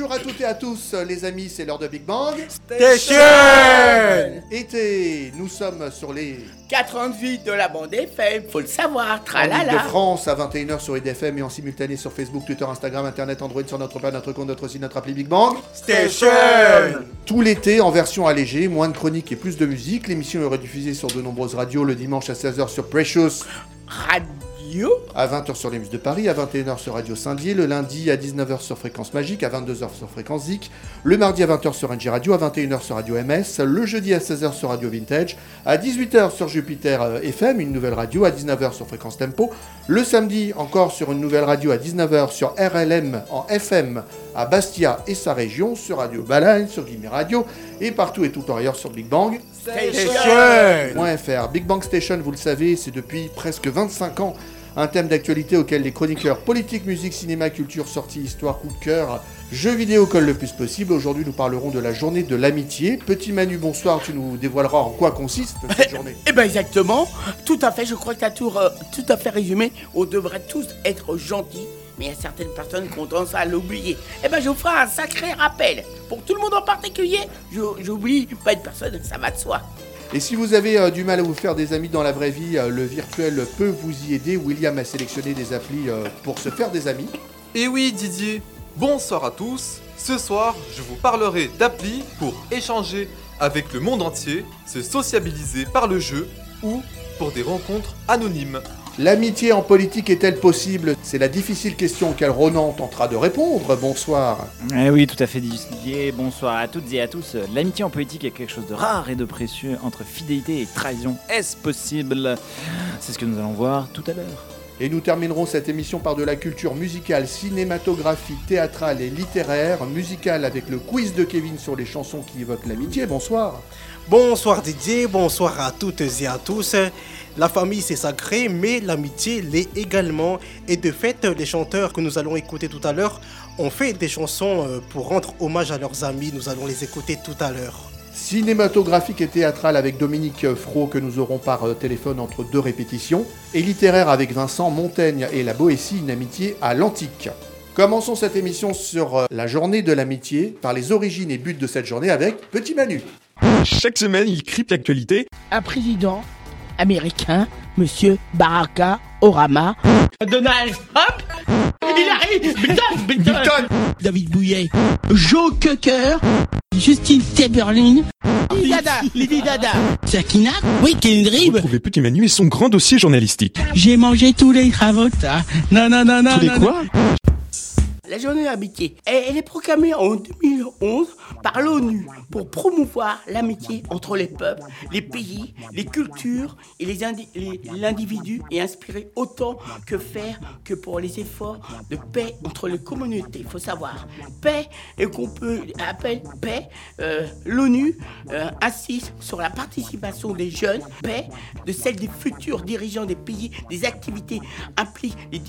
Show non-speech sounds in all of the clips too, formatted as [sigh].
Bonjour à toutes et à tous, les amis, c'est l'heure de Big Bang. Station Été, nous sommes sur les 88 de la bande FM, faut le savoir, en tralala. de France à 21h sur IDFM et en simultané sur Facebook, Twitter, Instagram, Internet, Android, sur notre page, notre compte, notre site, notre appli Big Bang. Station Tout l'été en version allégée, moins de chroniques et plus de musique. L'émission est rediffusée sur de nombreuses radios le dimanche à 16h sur Precious, Radio à 20h sur les Muses de Paris, à 21h sur Radio Saint-Dié, le lundi à 19h sur Fréquence Magique, à 22h sur Fréquence Zik, le mardi à 20h sur NG Radio, à 21h sur Radio MS, le jeudi à 16h sur Radio Vintage, à 18h sur Jupiter euh, FM, une nouvelle radio, à 19h sur Fréquence Tempo, le samedi encore sur une nouvelle radio à 19h sur RLM en FM à Bastia et sa région, sur Radio Balagne, sur Guillemets Radio et partout et tout ailleurs sur Big Bang. Station .fr. Big Bang Station, vous le savez, c'est depuis presque 25 ans un thème d'actualité auquel les chroniqueurs politique, musique, cinéma, culture, sortie, histoire, coup de cœur, jeux vidéo collent le plus possible. Aujourd'hui, nous parlerons de la journée de l'amitié. Petit Manu, bonsoir, tu nous dévoileras en quoi consiste cette journée. Eh ben exactement, tout à fait, je crois que tu as tout, euh, tout à fait résumé. On devrait tous être gentils, mais il y a certaines personnes qui ont tendance à l'oublier. Eh ben je vous ferai un sacré rappel. Pour tout le monde en particulier, j'oublie pas une personne, ça va de soi. Et si vous avez euh, du mal à vous faire des amis dans la vraie vie, euh, le virtuel peut vous y aider. William a sélectionné des applis euh, pour se faire des amis. Et oui Didier, bonsoir à tous. Ce soir, je vous parlerai d'applis pour échanger avec le monde entier, se sociabiliser par le jeu ou pour des rencontres anonymes. L'amitié en politique est-elle possible? C'est la difficile question auquel Ronan tentera de répondre. Bonsoir. Eh oui, tout à fait Didier. Bonsoir à toutes et à tous. L'amitié en politique est quelque chose de rare et de précieux entre fidélité et trahison. Est-ce possible? C'est ce que nous allons voir tout à l'heure. Et nous terminerons cette émission par de la culture musicale, cinématographique, théâtrale et littéraire, musicale avec le quiz de Kevin sur les chansons qui évoquent l'amitié. Bonsoir. Bonsoir Didier, bonsoir à toutes et à tous. La famille c'est sacré, mais l'amitié l'est également. Et de fait, les chanteurs que nous allons écouter tout à l'heure ont fait des chansons euh, pour rendre hommage à leurs amis. Nous allons les écouter tout à l'heure. Cinématographique et théâtrale avec Dominique Fro que nous aurons par euh, téléphone entre deux répétitions. Et littéraire avec Vincent Montaigne et la Boétie, une amitié à l'antique. Commençons cette émission sur euh, la journée de l'amitié par les origines et buts de cette journée avec Petit Manu. Chaque semaine, il crypte l'actualité. Un président américain, monsieur Baraka Orama. Donald Trump Il arrive. Biden, Biden. David Bouillet. Joe Cocker. Justine Timberlake. Lady Dada Lady Dada Sakina Oui, Kendrick Retrouvez Petit Manu et son grand dossier journalistique. J'ai mangé tous les cravotas. Non, non, non, non. Tous les non, quoi? La journée de l'amitié, elle, est proclamée en 2011 par l'ONU pour promouvoir l'amitié entre les peuples, les pays, les cultures et les indi- les- l'individu et inspirer autant que faire que pour les efforts de paix entre les communautés. Il faut savoir, paix et qu'on peut appeler paix, euh, l'ONU euh, insiste sur la participation des jeunes, paix de celle des futurs dirigeants des pays, des activités impliquent les,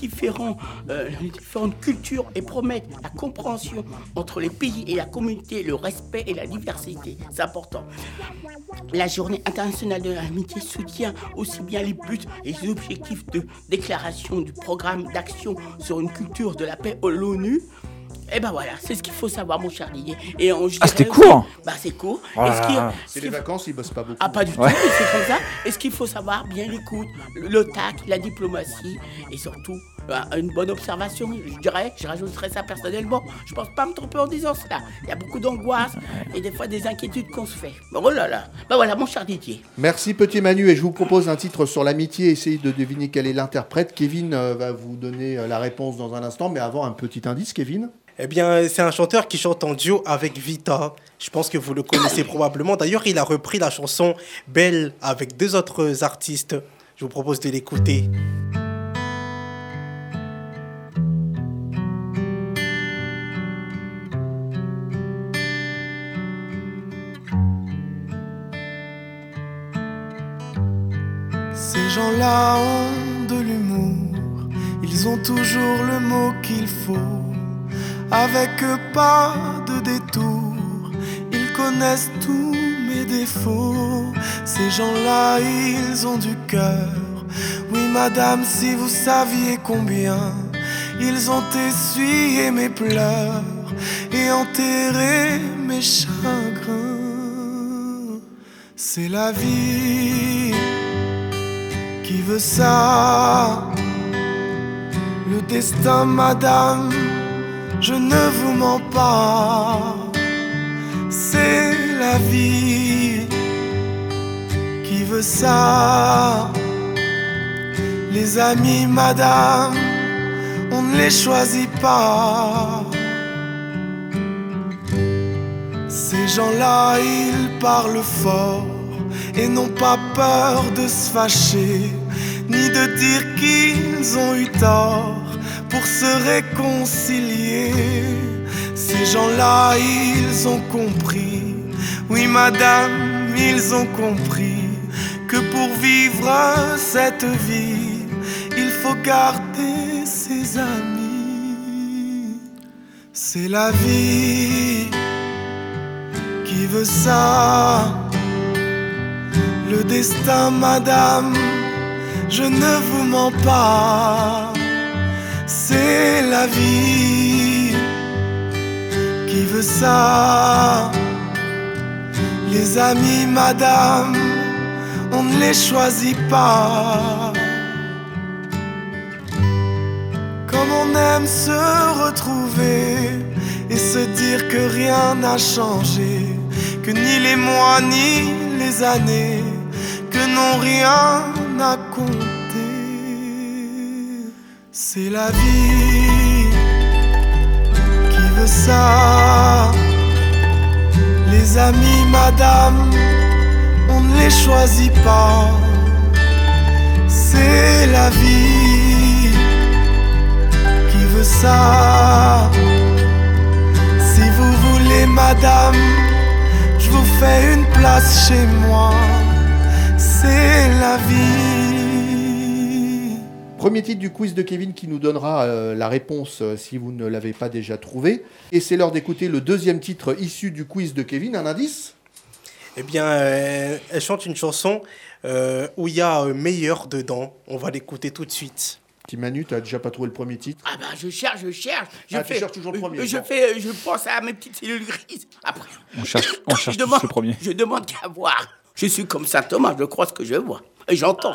euh, les différentes cultures et promettent la compréhension entre les pays et la communauté, le respect et la diversité. C'est important. La journée internationale de l'amitié soutient aussi bien les buts et les objectifs de déclaration du programme d'action sur une culture de la paix à l'ONU. Et ben voilà, c'est ce qu'il faut savoir, mon cher Didier. Et on, je Ah, c'était court Bah, c'est court. Oh Et là ce qui- là. ce C'est les vacances, ils bossent pas beaucoup. ah, pas du tout, Ouais. c'est comme ça. Et ce qu'il faut savoir, bien l'écoute, le, le tact, la diplomatie et surtout euh, une bonne observation? Je dirais, je rajouterais ça personnellement. Je pense pas me tromper en disant cela. Il y a beaucoup d'angoisse et des fois des inquiétudes qu'on se fait. Oh là là. Ben voilà, mon cher Didier. Merci Petit Manu et je vous propose un titre sur l'amitié. Essayez de deviner quel est l'interprète. Kevin euh, va vous donner euh, la réponse dans un instant, mais avant un petit indice, Kevin. Eh bien, c'est un chanteur qui chante en duo avec Vita. Je pense que vous le connaissez probablement. D'ailleurs, il a repris la chanson Belle avec deux autres artistes. Je vous propose de l'écouter. Ces gens-là ont de l'humour, ils ont toujours le mot qu'il faut. Avec pas de détour, ils connaissent tous mes défauts. Ces gens-là, ils ont du cœur. Oui, madame, si vous saviez combien ils ont essuyé mes pleurs et enterré mes chagrins. C'est la vie qui veut ça. Le destin, madame, je ne vous mens pas. C'est la vie qui veut ça. Les amis, madame, on ne les choisit pas. Ces gens-là, ils parlent fort et n'ont pas peur de se fâcher, ni de dire qu'ils ont eu tort pour se réconcilier. Ces gens-là, ils ont compris, oui madame, ils ont compris que pour vivre cette vie, il faut garder ses amis. C'est la vie qui veut ça. Le destin, madame, je ne vous mens pas. C'est la vie qui veut ça. Les amis, madame, on ne les choisit pas. Comme on aime se retrouver et se dire que rien n'a changé, que ni les mois ni les années, que n'ont rien à compter. C'est la vie qui veut ça. Les amis, madame, on ne les choisit pas. C'est la vie qui veut ça. Si vous voulez, madame, je vous fais une place chez moi. C'est la vie. Premier titre du quiz de Kevin qui nous donnera euh, la réponse euh, si vous ne l'avez pas déjà trouvé. Et c'est l'heure d'écouter le deuxième titre issu du quiz de Kevin. Un indice? Eh bien, euh, elle chante une chanson euh, où il y a euh, meilleur dedans. On va l'écouter tout de suite. Petit Manu, t'as déjà pas trouvé le premier titre? Ah bah je cherche, je cherche. Je Ah, tu cherches toujours le premier, Je bon. fais, euh, je pense à mes petites cellules grises. Après, On cherche, [laughs] on cherche je tous demande, le premier. je demande qu'à voir. Je suis comme saint Thomas, je crois ce que je vois et j'entends.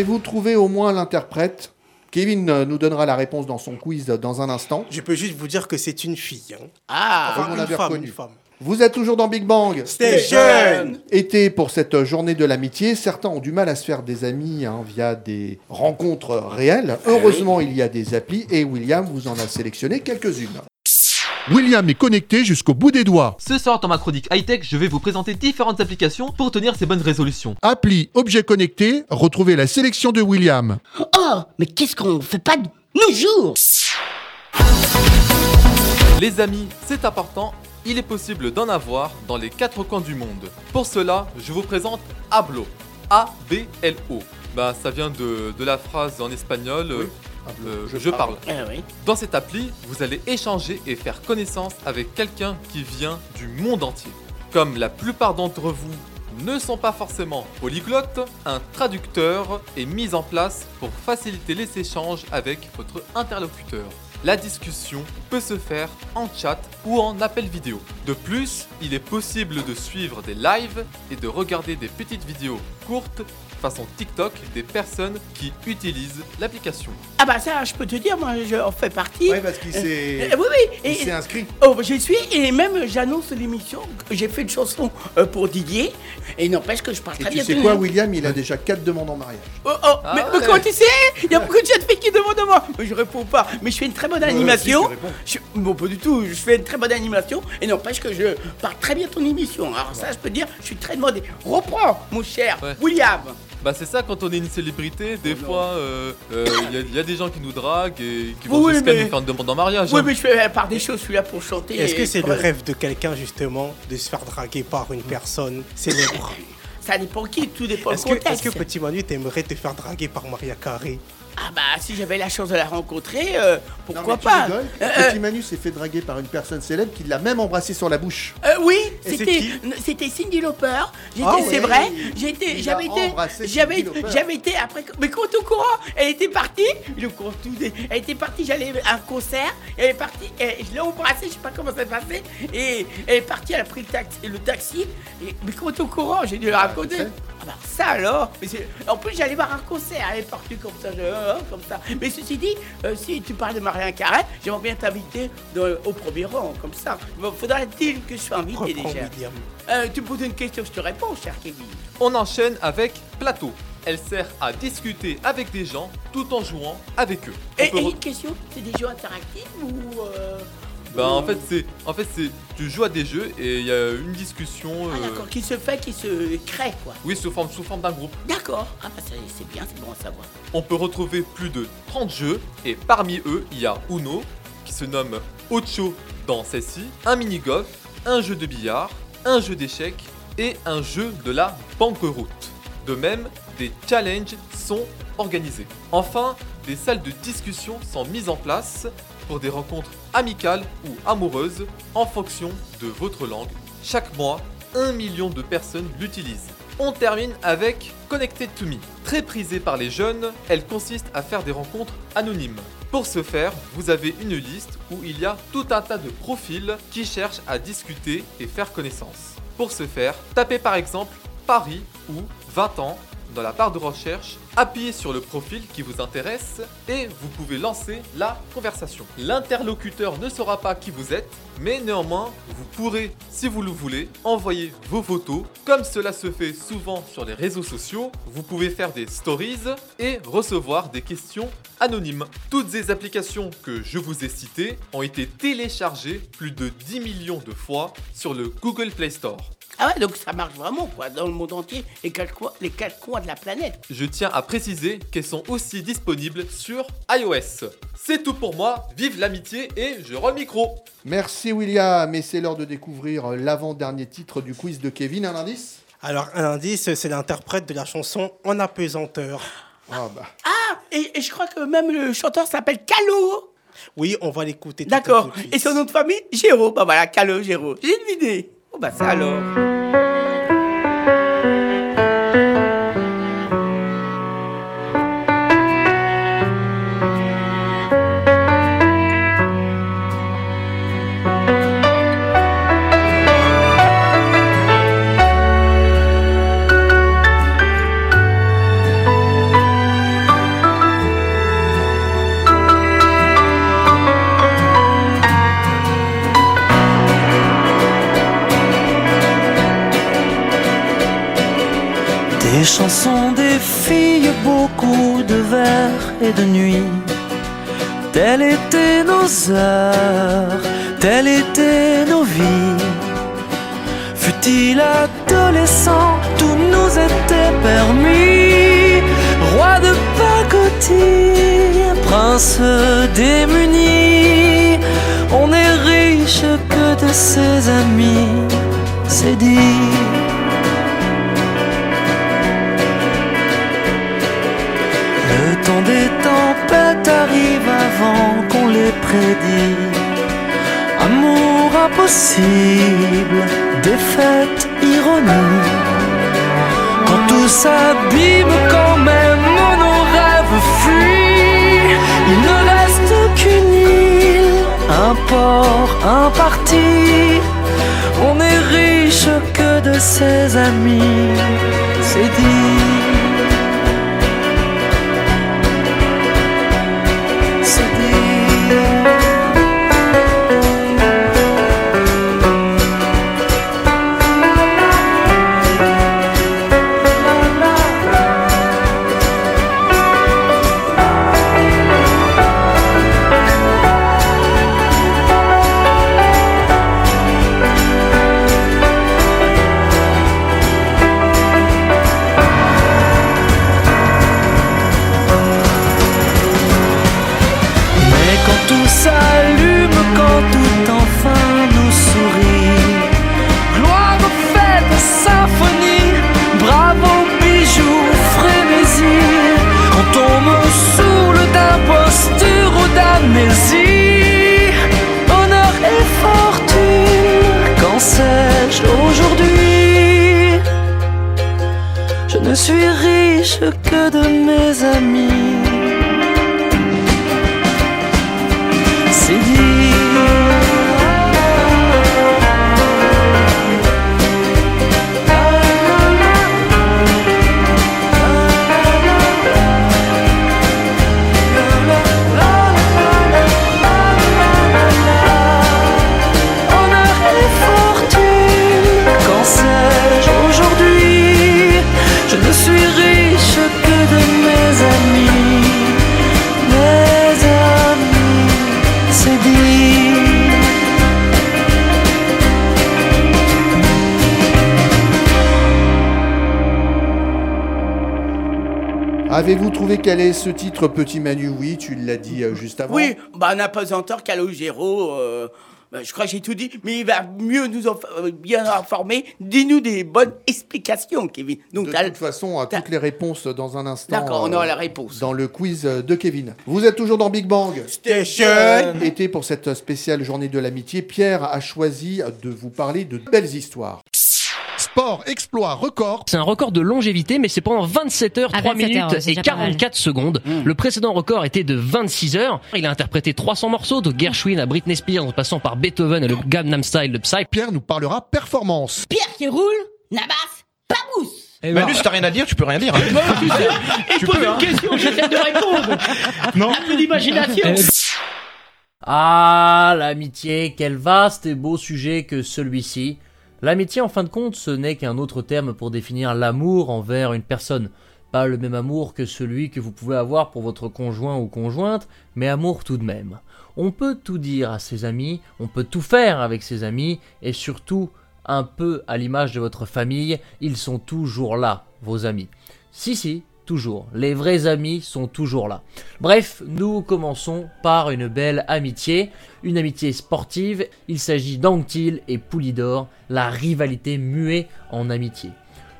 Avez-vous trouvé au moins l'interprète Kevin euh, nous donnera la réponse dans son quiz dans un instant. Je peux juste vous dire que c'est une fille. hein. Ah Comme on une femme, reconnu. une femme. Vous êtes toujours dans Big Bang Station Été pour cette journée de l'amitié, certains ont du mal à se faire des amis hein, via des rencontres réelles. Heureusement, il y a des applis et William vous en a sélectionné quelques-unes. William est connecté jusqu'au bout des doigts. Ce soir, dans ma chronique high-tech, je vais vous présenter différentes applications pour tenir ces bonnes résolutions. Appli objet connecté, retrouvez la sélection de William. Oh, mais qu'est-ce qu'on fait pas de nos jours? Les amis, c'est important, il est possible d'en avoir dans les quatre coins du monde. Pour cela, je vous présente Hablo. A-B-L-O. Bah, ça vient de, de la phrase en espagnol euh, je, parle. Oui. Dans cette appli, vous allez échanger et faire connaissance avec quelqu'un qui vient du monde entier. Comme la plupart d'entre vous ne sont pas forcément polyglottes, un traducteur est mis en place pour faciliter les échanges avec votre interlocuteur. La discussion peut se faire en chat ou en appel vidéo. De plus, il est possible de suivre des lives et de regarder des petites vidéos courtes façon TikTok des personnes qui utilisent l'application. Ah bah ça, je peux te dire, moi, je en fais partie. parce qu'il Euh, oui, oui. il s'est inscrit. oh, j'y suis et même j'annonce l'émission. que J'ai fait une chanson euh, pour Didier et n'empêche que je parle Et très tu bien. sais tout quoi. William, il a déjà quatre demandes en mariage. Oh, oh, Ah mais, ouais. mais comment tu sais? Il y a beaucoup de jeunes filles qui demandent à moi. Mais je réponds pas. Mais je fais une très bonne animation. tu. Je- bon, pas du tout. Je fais une très bonne animation et n'empêche que je parle très bien ton émission. Alors ça, je peux dire, je suis très demandé. Reprends, mon cher Ouais. William. Bah c'est ça quand on est une célébrité, des fois euh, euh, il y, a- il y a des gens qui nous draguent et qui vont Oui, jusqu'à mais- nous faire une demande en mariage. Oui, hein. mais je fais par des choses. Je suis là pour chanter. Est-ce et- que c'est le rêve de quelqu'un justement de se faire draguer par une personne célèbre? Ça dépend qui, tout dépend Est-ce du que, contexte. est-ce que Petit Manu t'aimerais te faire draguer par Maria Carré? Ah bah si j'avais la chance de la rencontrer, euh, pourquoi Non, mais tu pas rigoles Euh, Petit Manu s'est fait draguer par une personne célèbre qui l'a même embrassé sur la bouche. euh, oui, Et c'est c'était qui c'était Cindy Lauper. J'étais, Ah c'est ouais. vrai. J'étais, Il j'avais a été, embrassé j'avais, Lauper. j'avais été après. Mais quand au courant, elle était partie. Le courant tout, elle était partie. J'allais à un concert. Elle est partie. et je l'ai embrassée. Je sais pas comment ça s'est passé. Et elle est partie. Elle a pris le taxi. Le taxi et, mais quand au courant, j'ai dû le raconter. tu sais. Ah bah ça alors Mais c'est- En plus j'allais voir un concert, elle est partie comme ça, je- comme ça. Mais ceci dit, euh, si tu parles de Marianne Carré, j'aimerais bien t'inviter au premier rang, comme ça. Bon, Faudra-t-il que je sois invité Reprends déjà. Euh, Tu me poses une question, je te réponds, cher Kevin. On enchaîne avec Plateau. Elle sert à discuter avec des gens tout en jouant avec eux. Et, une question, c'est des jeux interactifs ou... euh, Bah en fait c'est en fait c'est tu joues à des jeux et il y a une discussion Ah euh, d'accord, qui se fait, qui se crée, quoi. oui sous forme sous forme d'un groupe. D'accord, ah bah c'est bien, c'est bon à savoir. On peut retrouver plus de 30 jeux et parmi eux, il y a Uno qui se nomme Ocho dans celle-ci, un mini-golf, un jeu de billard, un jeu d'échecs et un jeu de la banqueroute. De même, des challenges sont organisés. Enfin, des salles de discussion sont mises en place pour des rencontres amicales ou amoureuses en fonction de votre langue. Chaque mois, un million de personnes l'utilisent. On termine avec Connected to Me. Très prisée par les jeunes, elle consiste à faire des rencontres anonymes. Pour ce faire, vous avez une liste où il y a tout un tas de profils qui cherchent à discuter et faire connaissance. Pour ce faire, tapez par exemple Paris ou 20 ans dans la barre de recherche, appuyez sur le profil qui vous intéresse et vous pouvez lancer la conversation. L'interlocuteur ne saura pas qui vous êtes, mais néanmoins, vous pourrez, si vous le voulez, envoyer vos photos. Comme cela se fait souvent sur les réseaux sociaux, vous pouvez faire des stories et recevoir des questions anonymes. Toutes ces applications que je vous ai citées ont été téléchargées plus de 10 millions de fois sur le Google Play Store. Ah ouais, donc ça marche vraiment, quoi, dans le monde entier, les quatre coins, les quatre coins de la planète. Je tiens à préciser qu'elles sont aussi disponibles sur iOS. C'est tout pour moi, vive l'amitié et je rends le micro. Merci William, et c'est l'heure de découvrir l'avant-dernier titre du quiz de Kevin. Un indice? Alors, un indice, c'est l'interprète de la chanson En apesanteur. Ah bah. Ah, et, et je crois que même le chanteur s'appelle Calo. Oui, on va l'écouter. tout D'accord. de suite. Et son nom de famille? Géraud. Bah voilà, Calo, Géraud. J'ai une idée. Oh bah Les chansons des filles, beaucoup de vers et de nuit. Telles étaient nos heures, telles étaient nos vies. Fut-il adolescent, tout nous était permis. Roi de pacotille, prince démuni. On est riche que de ses amis, c'est dit. Tempêtes arrive avant qu'on les prédit. Amour impossible, défaite, ironie. Quand tout s'abîme, quand même nos rêves fuient, il ne reste qu'une île, un port, un parti. On est riche que de ses amis, c'est dit. Ne suis riche que de mes amis. Avez-vous trouvé quel est ce titre, Petit Manu? Oui, tu l'as dit euh, juste avant. Oui, bah, un apesanteur Calogero. Euh, bah, je crois que j'ai tout dit, mais il va mieux nous euh, bien informer. Dis-nous des bonnes explications, Kevin. Donc, De toute façon, à toutes les réponses dans un instant. D'accord, on aura euh, la réponse. Dans le quiz de Kevin. Vous êtes toujours dans Big Bang Station. Été pour cette spéciale journée de l'amitié, Pierre a choisi de vous parler de belles histoires. Sport, exploit, record. C'est un record de longévité, mais c'est pendant 27 heures, Ah, 3 27 minutes heures, et déjà pas mal. 44 secondes. Le précédent record était de 26 heures. Il a interprété 300 morceaux, de Gershwin à Britney Spears, en passant par Beethoven et le Gangnam Style de Psy. Pierre nous parlera performance. Pierre qui roule, Nabas, pas mousse. Manu, si t'as rien à dire, tu peux rien dire. hein. Et [laughs] pose une question, j'essaie de répondre. Non. [laughs] Un peu d'imagination. Ah, l'amitié, quel vaste et beau sujet que celui-ci. L'amitié, en fin de compte, ce n'est qu'un autre terme pour définir l'amour envers une personne. Pas le même amour que celui que vous pouvez avoir pour votre conjoint ou conjointe, mais amour tout de même. On peut tout dire à ses amis, on peut tout faire avec ses amis, et surtout, un peu à l'image de votre famille, ils sont toujours là, vos amis. Si, si, toujours. Les vrais amis sont toujours là. Bref, nous commençons par une belle amitié, une amitié sportive. Il s'agit d'Anctil et Poulidor, la rivalité muée en amitié.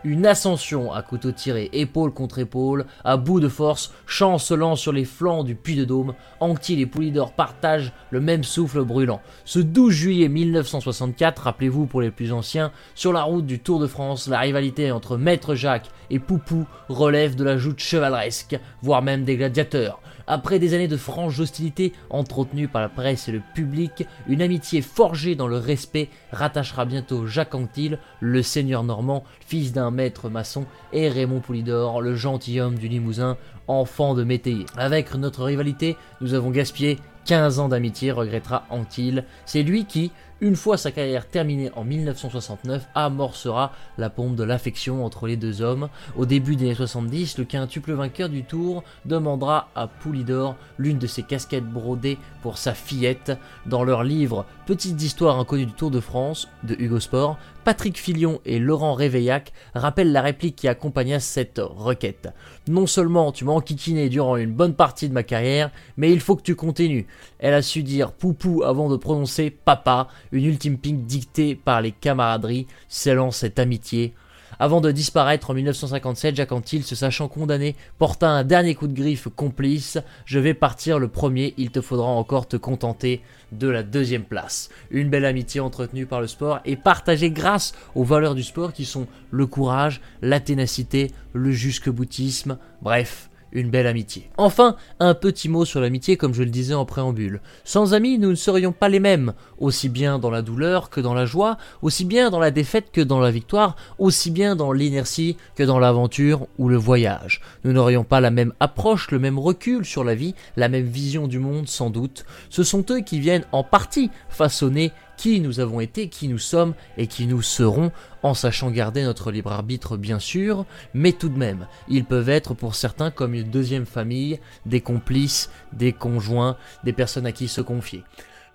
Une ascension à couteau tiré, épaule contre épaule, à bout de force, chancelant sur les flancs du Puy de Dôme, Anctil et Poulidor partagent le même souffle brûlant. Ce 12 juillet 1964, rappelez-vous pour les plus anciens, sur la route du Tour de France, la rivalité entre Maître Jacques et Poupou relève de la joute chevaleresque, voire même des gladiateurs. Après des années de franche hostilité entretenues par la presse et le public, une amitié forgée dans le respect rattachera bientôt Jacques Anquetil, le seigneur normand, fils d'un maître maçon, et Raymond Poulidor, le gentilhomme du Limousin, enfant de métayer. Avec notre rivalité, nous avons gaspillé 15 ans d'amitié, regrettera Anquetil. C'est lui qui, Une fois sa carrière terminée en 1969, amorcera la pompe de l'affection entre les deux hommes. Au début des années 70, le quintuple vainqueur du Tour demandera à Poulidor l'une de ses casquettes brodées pour sa fillette. Dans leur livre Petite histoire inconnue du Tour de France de Hugo Sport, Patrick Filion et Laurent Réveillac rappellent la réplique qui accompagna cette requête. Non seulement tu m'as enquiquiné durant une bonne partie de ma carrière, mais il faut que tu continues. Elle a su dire poupou avant de prononcer papa, une ultime pique dictée par les camaraderies, scellant cette amitié. Avant de disparaître en 1957, Jacques Antil, se sachant condamné, porta un dernier coup de griffe complice. Je vais partir le premier, il te faudra encore te contenter de la deuxième place. Une belle amitié entretenue par le sport et partagée grâce aux valeurs du sport qui sont le courage, la ténacité, le jusque-boutisme, bref, une belle amitié. Enfin, un petit mot sur l'amitié comme je le disais en préambule. Sans amis, nous ne serions pas les mêmes, aussi bien dans la douleur que dans la joie, aussi bien dans la défaite que dans la victoire, aussi bien dans l'inertie que dans l'aventure ou le voyage. Nous n'aurions pas la même approche, le même recul sur la vie, la même vision du monde sans doute. Ce sont eux qui viennent en partie façonner qui nous avons été, qui nous sommes et qui nous serons, en sachant garder notre libre arbitre bien sûr, mais tout de même, ils peuvent être pour certains comme une deuxième famille, des complices, des conjoints, des personnes à qui se confier.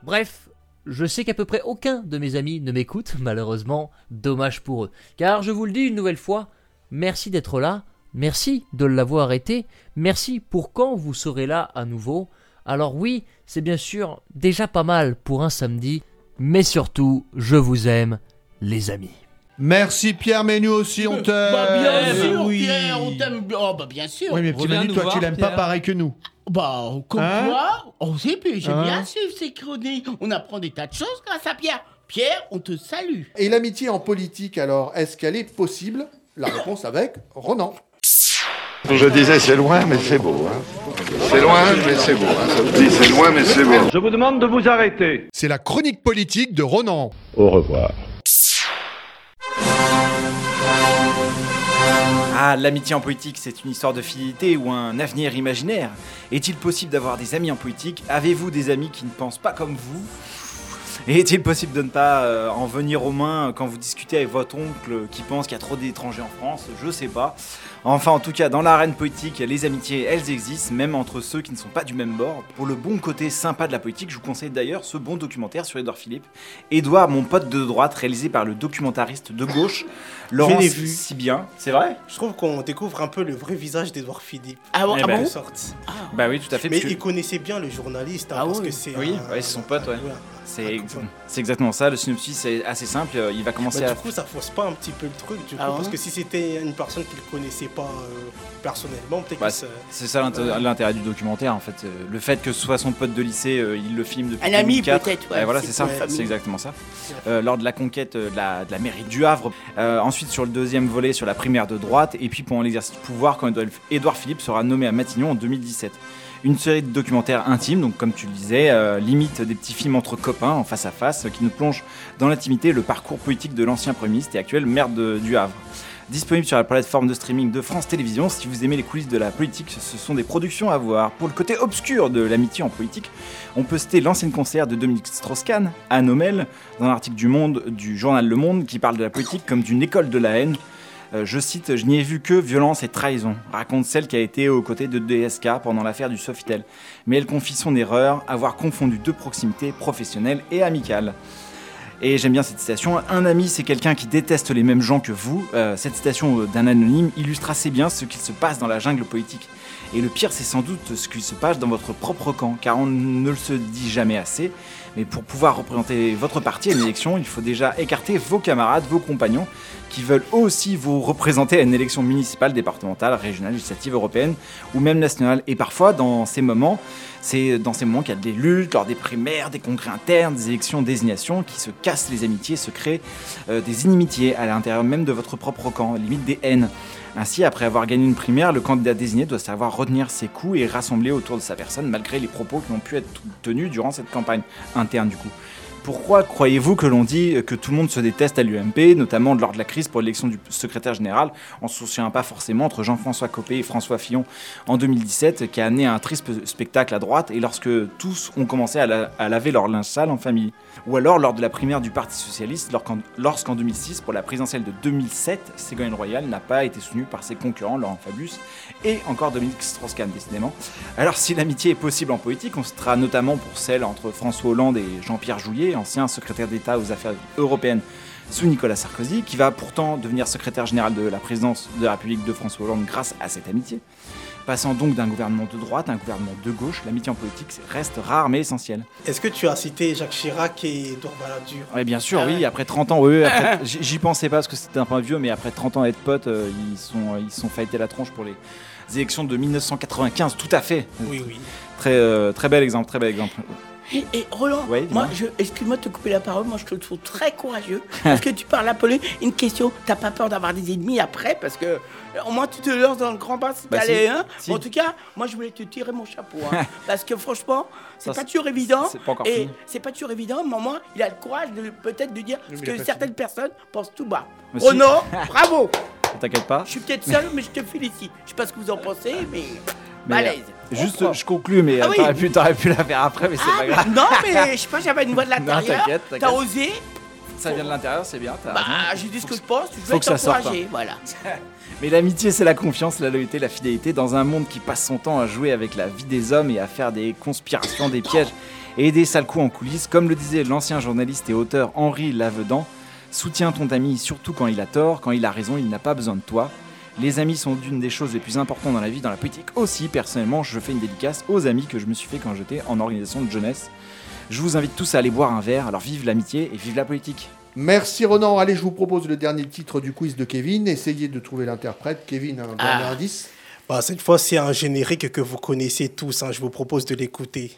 Bref, je sais qu'à peu près aucun de mes amis ne m'écoute, [laughs] malheureusement, dommage pour eux. Car je vous le dis une nouvelle fois, merci d'être là, merci de l'avoir été, merci pour quand vous serez là à nouveau. Alors oui, c'est bien sûr déjà pas mal pour un samedi, mais surtout, je vous aime, les amis. Merci Pierre, mais nous aussi on t'aime. Bah, bien Eh sûr, oui. Pierre, on t'aime. Oh, bah, bien sûr. Oui, mais petit Manu, toi, tu l'aimes pas pareil que nous. Bah, comme Hein quoi, on sait plus, j'aime Hein bien suivre ces chroniques. On apprend des tas de choses grâce à Pierre. Pierre, on te salue. Et l'amitié en politique, alors, est-ce qu'elle est possible? La réponse avec Ronan. Je disais c'est loin mais c'est beau. Hein. C'est loin mais c'est beau. Hein. Ça vous dit c'est loin mais c'est beau. Je vous demande de vous arrêter. C'est la chronique politique de Ronan. Au revoir. Ah, l'amitié en politique, c'est une histoire de fidélité ou un avenir imaginaire? Est-il possible d'avoir des amis en politique? Avez-vous des amis qui ne pensent pas comme vous? Et est-il possible de ne pas euh, en venir aux mains quand vous discutez avec votre oncle qui pense qu'il y a trop d'étrangers en France? Je sais pas. Enfin, en tout cas, dans l'arène politique, les amitiés, elles existent, même entre ceux qui ne sont pas du même bord. Pour le bon côté sympa de la politique, je vous conseille d'ailleurs ce bon documentaire sur Édouard Philippe. Édouard, mon pote de droite, réalisé par le documentariste de gauche, Laurent vu. si bien. C'est vrai? Je trouve qu'on découvre un peu le vrai visage d'Edouard Philippe. Ah bon, Eh ah bon sorte. Bah oui, tout à fait. Mais que- il connaissait bien le journaliste, hein, Ah parce oui. que c'est. Oui, un- ouais, c'est son pote, ouais. Ouais. C'est exactement ça. Le synopsis est assez simple. Il va commencer Mais à. du coup, ça fausse pas un petit peu le truc, du coup, Ah ouais parce que si c'était une personne qu'il connaissait pas euh, personnellement, peut-être Bah, que ça. c'est ça l'inté- l'intérêt du documentaire en fait. Euh, Le fait que ce soit son pote de lycée, euh, il le filme depuis Un ami, 2004. peut-être, ouais, Ouais, voilà, c'est c'est ça. pour la famille. C'est exactement ça. Euh, lors de la conquête euh, de la, de la mairie du Havre. Euh, ensuite sur le deuxième volet sur la primaire de droite et puis pendant l'exercice du pouvoir quand Édouard- Édouard Philippe sera nommé à Matignon en 2017. Une série de documentaires intimes, donc comme tu le disais, euh, limite des petits films entre copains en face à face, euh, qui nous plongent dans l'intimité et le parcours politique de l'ancien Premier ministre et actuel maire de- du Havre. Disponible sur la plateforme de streaming de France Télévisions. Si vous aimez les coulisses de la politique, ce sont des productions à voir. Pour le côté obscur de l'amitié en politique, on peut citer l'ancienne conseillère de Dominique Strauss-Kahn, Anne dans l'article du Monde, du journal Le Monde, qui parle de la politique comme d'une école de la haine. Euh, je cite, je n'y ai vu que violence et trahison, raconte celle qui a été aux côtés de DSK pendant l'affaire du Sofitel. Mais elle confie son erreur, avoir confondu deux proximités professionnelles et amicales. Et j'aime bien cette citation. Un ami, c'est quelqu'un qui déteste les mêmes gens que vous. Euh, cette citation euh, d'un anonyme illustre assez bien ce qu'il se passe dans la jungle politique. Et le pire, c'est sans doute ce qu'il se passe dans votre propre camp, car on ne le se dit jamais assez. Mais pour pouvoir représenter votre parti à une élection, il faut déjà écarter vos camarades, vos compagnons, qui veulent aussi vous représenter à une élection municipale, départementale, régionale, législative, européenne, ou même nationale. Et parfois, dans ces moments, c'est dans ces moments qu'il y a des luttes, lors des primaires, des congrès internes, des élections, désignations, qui se cassent les amitiés, se créent euh, des inimitiés à l'intérieur même de votre propre camp, limite des haines. Ainsi, après avoir gagné une primaire, le candidat désigné doit savoir retenir ses coups et rassembler autour de sa personne malgré les propos qui ont pu être tenus durant cette campagne interne du coup. Pourquoi croyez-vous que l'on dit que tout le monde se déteste à l'UMP, notamment lors de la crise pour l'élection du secrétaire général On se souvient pas forcément entre Jean-François Copé et François Fillon en 2017, qui a amené un triste spectacle à droite, et lorsque tous ont commencé à, la- à laver leur linge sale en famille? Ou alors lors de la primaire du Parti Socialiste, lorsqu'en lorsqu'en 2006, pour la présidentielle de 2007, Ségolène Royal n'a pas été soutenue par ses concurrents Laurent Fabius et encore Dominique Strauss-Kahn, décidément. Alors si l'amitié est possible en politique, on citera notamment pour celle entre François Hollande et Jean-Pierre Jouyet, ancien secrétaire d'État aux affaires européennes sous Nicolas Sarkozy, qui va pourtant devenir secrétaire général de la présidence de la République de François Hollande grâce à cette amitié. Passant donc d'un gouvernement de droite à un gouvernement de gauche, l'amitié en politique reste rare mais essentielle. Est-ce que tu as cité Jacques Chirac et Edouard Balladur Oui, bien sûr, Ah oui, ouais. après 30 ans, oui, [laughs] j'y j'y pensais pas parce que c'était un peu vieux, mais après 30 ans d'être potes, euh, ils sont, ils sont fightés la tronche pour les élections de 1995, tout à fait. Oui, oui. Très, euh, très bel exemple, très bel exemple. Et Roland, moi, je, excuse-moi de te couper la parole, moi je te trouve très courageux [laughs] parce que tu parles à Pauline. Une question, t'as pas peur d'avoir des ennemis après? Parce que au moins tu te lances dans le grand bain si Bah, t'as si, les uns. si. En tout cas, moi je voulais te tirer mon chapeau hein, [laughs] parce que franchement, c'est pas toujours évident. c'est pas encore et fini. c'est pas toujours évident, mais au moins il a le courage de peut-être de dire ce que certaines personnes pensent tout bas. Renaud, [laughs] bravo T'inquiète pas. Je suis peut-être seul, mais je te félicite. Je sais pas ce que vous en pensez, mais. Malaise. Juste, je conclus, mais Ah euh, oui. t'aurais pu, t'aurais pu la faire après, mais c'est Ah, pas grave. Non, mais je sais pas, j'avais une voix de [laughs] Non, l'intérieur. t'inquiète, T'as osé? Ça vient de l'intérieur, c'est bien. t'as Bah, j'ai dit ce que je pense, ça sorte, t'encourager, hein. voilà. [laughs] Mais l'amitié, c'est la confiance, la loyauté, la fidélité dans un monde qui passe son temps à jouer avec la vie des hommes et à faire des conspirations, des pièges et des sales coups en coulisses. Comme le disait l'ancien journaliste et auteur Henri Lavedan, soutiens ton ami surtout quand il a tort, quand il a raison, il n'a pas besoin de toi. Les amis sont d'une des choses les plus importantes dans la vie, dans la politique aussi. Personnellement, je fais une dédicace aux amis que je me suis fait quand j'étais en organisation de jeunesse. Je vous invite tous à aller boire un verre, alors vive l'amitié et vive la politique. Merci Ronan. Allez, je vous propose le dernier titre du quiz de Kevin. Essayez de trouver l'interprète. Kevin, un dernier indice. Bah, cette fois, c'est un générique que vous connaissez tous. hein. Je vous propose de l'écouter.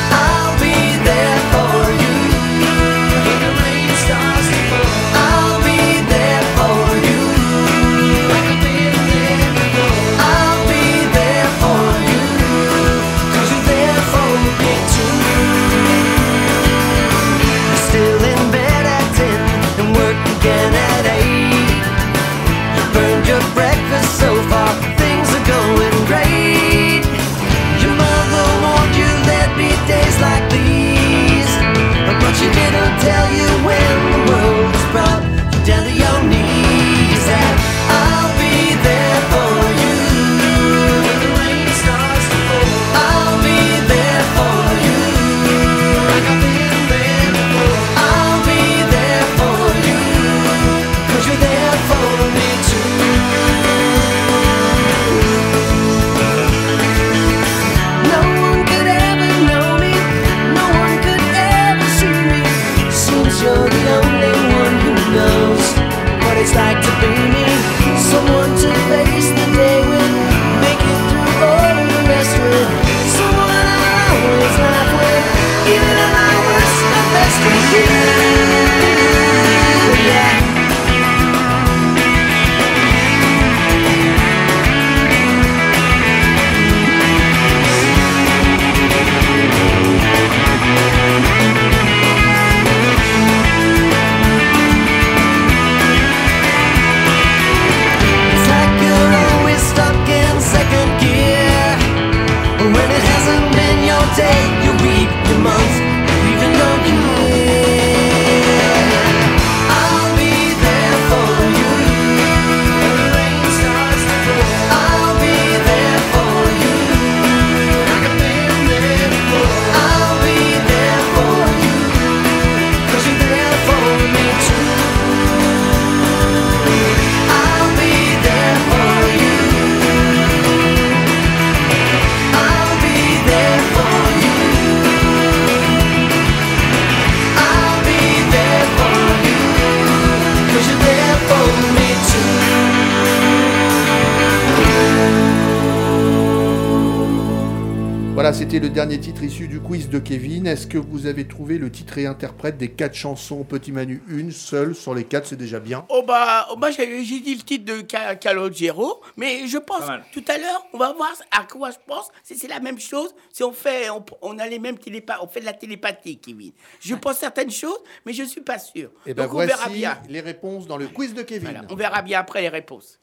le dernier titre issu du quiz de Kevin. Est-ce que vous avez trouvé le titre et interprète des quatre chansons Petit Manu Une seule sur les quatre, c'est déjà bien. Oh bah, oh bah j'ai dit le titre de Ca- Calogero, mais je pense tout à l'heure, on va voir à quoi je pense. C'est c'est la même chose. Si on fait, on, on a les mêmes télépa, on fait de la télépathie, Kevin. Je [laughs] pense certaines choses, mais je suis pas sûr. Et ben Donc on verra bien. les réponses dans le quiz de Kevin. On verra bien après les réponses.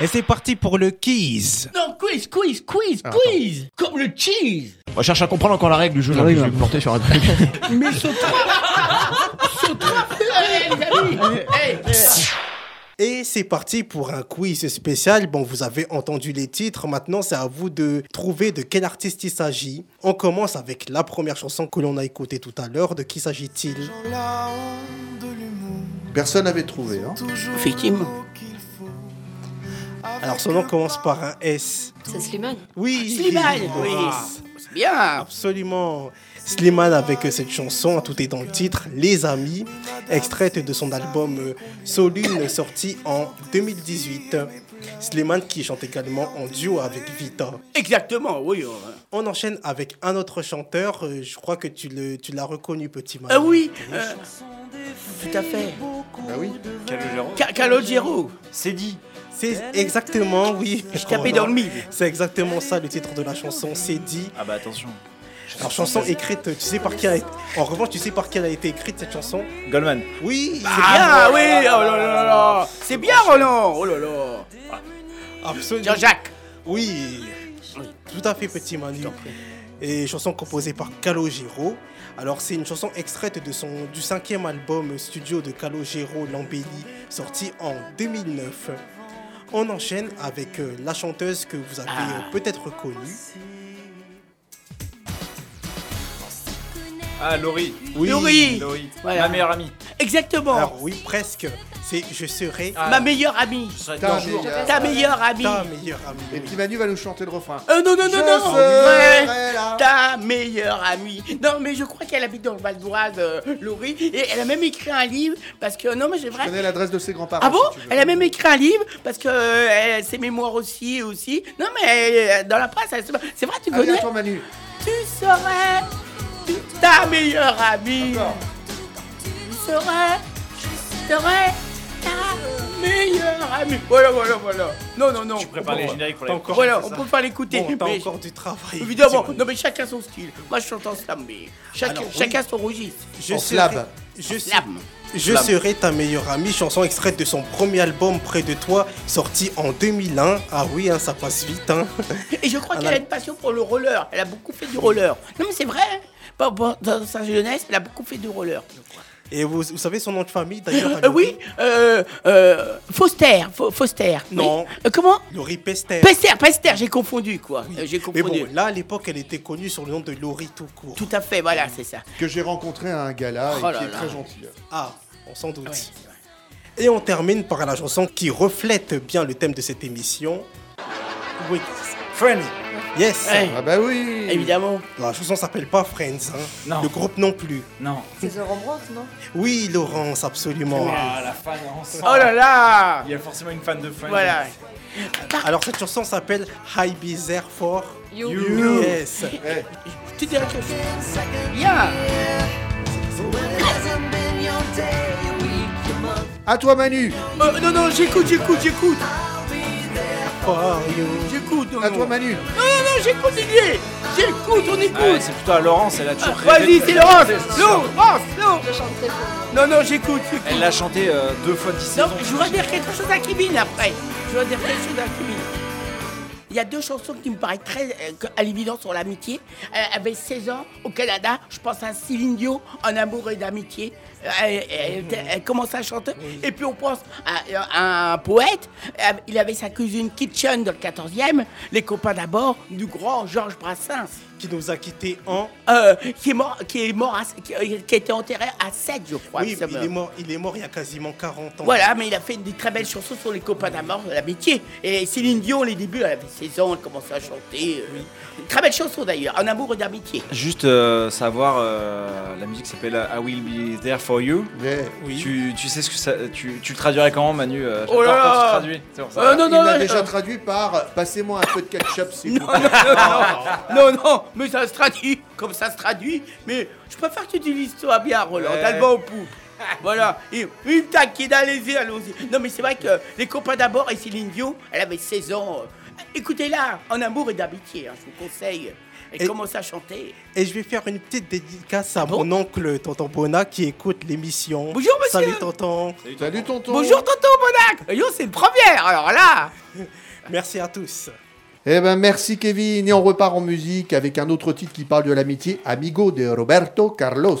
Et c'est parti pour le quiz. Non, quiz, quiz, quiz, Ah, quiz, comme le cheese. On cherche à comprendre encore la règle du jeu. là, Oui, je vais me porter sur un truc. Mais saute Hey, les amis Hey, Et c'est parti pour un quiz spécial. Bon, vous avez entendu les titres. Maintenant, c'est à vous de trouver de quel artiste il s'agit. On commence avec la première chanson que l'on a écoutée tout à l'heure. De qui s'agit-il? Personne n'avait trouvé. Hein. Effectivement. Alors, son nom commence par un S. C'est Slimane. Oui, Slimane, oui. C'est bien. Absolument. Slimane avec euh, cette chanson, tout est dans le titre, Les Amis, extraite de son album euh, Solune sorti en 2018. Slimane qui chante également en duo avec Vita. Exactement, oui. On enchaîne avec un autre chanteur, euh, je crois que tu le- tu l'as reconnu, petit Manu. Ah oui, euh, tout à fait. Bah oui. Calogero. Ca- Calogero. C'est dit. C'est exactement, oui. Je tapais [laughs] dans le mille. C'est exactement ça le titre de la chanson, c'est dit. Ah bah attention. Alors chanson écrite, tu sais par qui elle a été... En revanche, tu sais par qui elle a été écrite cette chanson? Goldman. Oui, c'est Ah oui, oh là là là là. C'est bien, Roland. Oh là là. Absolument. Jean-Jacques. Oui, tout à fait petit Manu. Et chanson composée par Calogero. Alors c'est une chanson extraite de son, du cinquième album studio de Calogero Lambelli, sorti en 2009. On enchaîne avec euh, la chanteuse que vous avez Ah. euh, peut-être connue. Ah, Laurie. Oui. Laurie. Laurie. Voilà. Ma meilleure amie. Exactement. Alors oui, presque. C'est Je serai Ma meilleure amie. Ta toujours. meilleure- Ta meilleure amie. ta meilleure amie. Et Petit Manu va nous chanter le refrain. Euh, non, non, non, Je non. serai Ouais. là. Ta meilleure amie. Non, mais je crois qu'elle habite dans le Val d'Oise, euh, Laurie. Et elle a même écrit un livre parce que. Non, mais c'est Je vrai. connais l'adresse de ses grands-parents. Ah bon si tu veux. Elle a même écrit un livre parce que euh, elle- ses mémoires aussi aussi. Non mais euh, dans la presse, elle- c'est vrai tu Allez, connais. à toi Manu. Tu serais ta meilleure amie. Je serais ta meilleure amie. Voilà voilà voilà. Non non non. Tu prépares on les peut- génériques pour les encore- Voilà, on peut pas l'écouter. Bon, t'as mais- encore du travail. Évidemment, non mais chacun son style. Moi je chante en slam, mais chacun, Alors, oui. chacun son registre. Je En serai, slab. je, Slam. je Slam. serai ta meilleure amie, chanson extraite de son premier album Près de toi, sorti en 2001. Ah oui, hein, ça passe vite. Hein. Et je crois qu'elle a une passion pour le roller. Elle a beaucoup fait du roller. Non mais c'est vrai. Hein. Dans sa jeunesse, elle a beaucoup fait du roller. Et vous, vous savez son nom de famille d'ailleurs Euh, oui, euh, euh, Foster, Fo- Foster. oui. Non. Euh, comment? Laurie Pester. Pester, Pester, j'ai confondu quoi. Euh, J'ai Mais bon, là à l'époque, elle était connue sur le nom de Laurie tout court. Tout à fait, voilà, c'est ça. Que j'ai rencontré à un gala Oh et là qui est très gentil. Ah, on s'en doute. Et on termine par la chanson qui reflète bien le thème de cette émission. Oui. Friends. Yes. Ah bah oui. Évidemment. La chanson s'appelle pas Friends. hein. Non. Le groupe non plus. Non. C'est The Rembrandt, non? Oui, Laurence, absolument. Ah, la fan ensemble. Oh là là Il y a forcément une fan de Friends. Voilà. Alors cette chanson s'appelle I Be There For You. You. Yes. Eh, Tu dirais que Bien. À toi Manu. Euh, non, non, j'écoute, j'écoute, j'écoute. For you. J'écoute. À toi Manu. Non, non, non, j'écoute, Didier. J'écoute, on Ah, écoute. c'est plutôt à Laurence, elle a toujours Ah, rêvé Vas-y, c'est Laurence. Laurence, Laurence. Je chante très fort. Non, non, j'écoute. Elle l'a chanté euh, deux fois dix Non, je voudrais dire quelque chose à Kevin après. Je voudrais dire quelque chose à Kevin. Il y a deux chansons qui me paraissent très euh, à l'évidence sur l'amitié. Elle avait 16 ans au Canada. Je pense à Céline Dion, En amour et d'amitié. Euh, Elle, elle- elle- elle commence à chanter. Et puis on pense à, à un poète. Euh, Il avait sa cousine Kitchen dans le 14e. Les copains d'abord du grand Georges Brassens. Qui nous a quittés en. Euh, qui est mort, qui est mort à- qui, qui a été enterré à 7, je crois. Oui, il est, mort, il est mort il y a quasiment 40 ans. Voilà, mais il a fait des très belles chansons sur les copains d'amour, de l'amitié. Et Céline Dion, les débuts, elle avait 16 ans, elle commençait à chanter. euh, Très belle chanson d'ailleurs, En amour et d'amitié. Juste euh, savoir, euh, la musique s'appelle I Will Be There For You. Oui. Tu, tu sais ce que ça. Tu, tu le traduirais comment, Manu euh, Oh là là tu traduis. C'est pour ça. Euh, non, Il non, l'a non, déjà euh, traduit par Passez-moi un peu de ketchup s'il vous Non, plaît. non, non, non, non, mais ça se traduit comme ça se traduit. Mais je préfère que tu utilises toi bien, Roland. Ouais. T'as le vent au poupe. Voilà, et une taquine, allez-y, allons-y. Non, mais c'est vrai que les copains d'abord et Céline Dion, elle avait 16 ans. Écoutez-la, en amour et d'amitié, hein, je vous conseille. Et- commence à chanter. Et je vais faire une petite dédicace à mon oncle, tonton Bona, qui écoute l'émission. Bonjour, monsieur. Salut, tonton. Salut, tonton. Bonjour, tonton Bonac. Yo, c'est une première, alors là. [laughs] Merci à tous. Eh ben merci Kevin et on repart en musique avec un autre titre qui parle de l'amitié, Amigo de Roberto Carlos.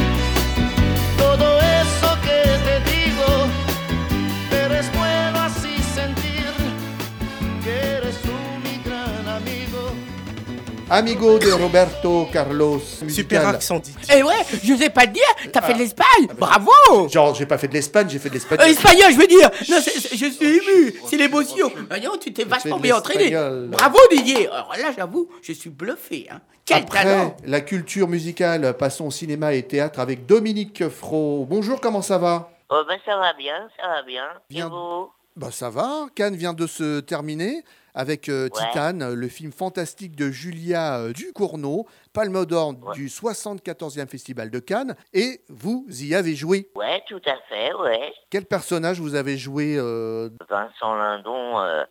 Amigo de Roberto Carlos. Super musical. accent dit. Eh ouais, je sais pas te dire, t'as fait de l'Espagne, bravo Genre, j'ai pas fait de l'Espagne, j'ai fait de l'Espagne. Euh, Espagnol, je veux dire Non, je suis ému, c'est l'émotion Ah non, tu t'es vachement bien entraîné. Bravo Didier Alors là, j'avoue, je suis bluffé, hein Quel Après talent la culture musicale, passons au cinéma et théâtre avec Dominique Fro. Bonjour, comment ça va? Oh ben ça va bien, ça va bien. Et Bien. vous? Bah ça va, Cannes vient de se terminer avec euh, Ouais. Titane, le film fantastique de Julia euh, Ducournau, Palme d'Or du 74e Festival de Cannes, et vous y avez joué. Ouais, tout à fait, ouais. Quel personnage vous avez joué euh, Vincent Lindon euh,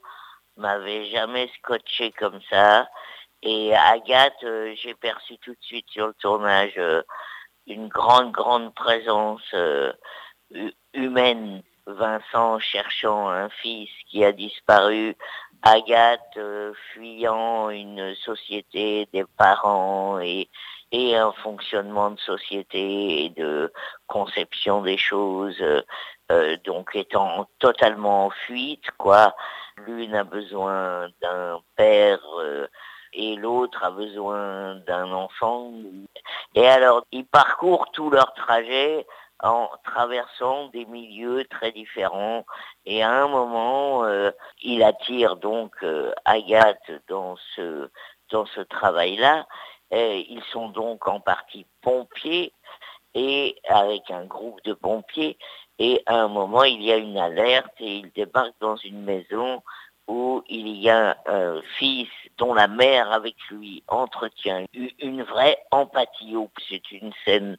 m'avait jamais scotché comme ça. Et Agathe, j'ai perçu tout de suite sur le tournage une grande, grande présence hu- humaine. Vincent cherchant un fils qui a disparu, Agathe euh, fuyant une société, des parents et, un fonctionnement de société et de conception des choses, euh, euh, donc étant totalement en fuite, quoi. L'une a besoin d'un père et l'autre a besoin d'un enfant. Et alors, ils parcourent tout leur trajet en traversant des milieux très différents. Et à un moment, euh, il attire donc euh, Agathe dans ce, travail-là. Ils sont donc en partie pompiers et avec un groupe de pompiers. Et à un moment, il y a une alerte et ils débarquent dans une maison où il y a un fils dont la mère avec lui entretient une vraie empathie. Oh, C'est une scène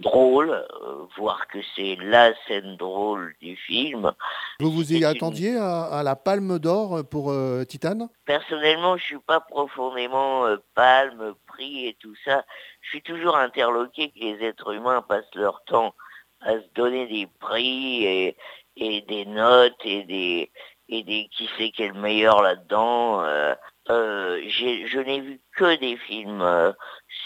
drôle, euh, voire que c'est la scène drôle du film. Vous vous y attendiez à, à la Palme d'Or pour euh, Titane? Personnellement, je suis pas profondément euh, palme, prix et tout ça. Je suis toujours interloqué que les êtres humains passent leur temps à se donner des prix et, et des notes et des et des qui sait qui est le meilleur là-dedans. Euh, euh, je n'ai vu que des films euh,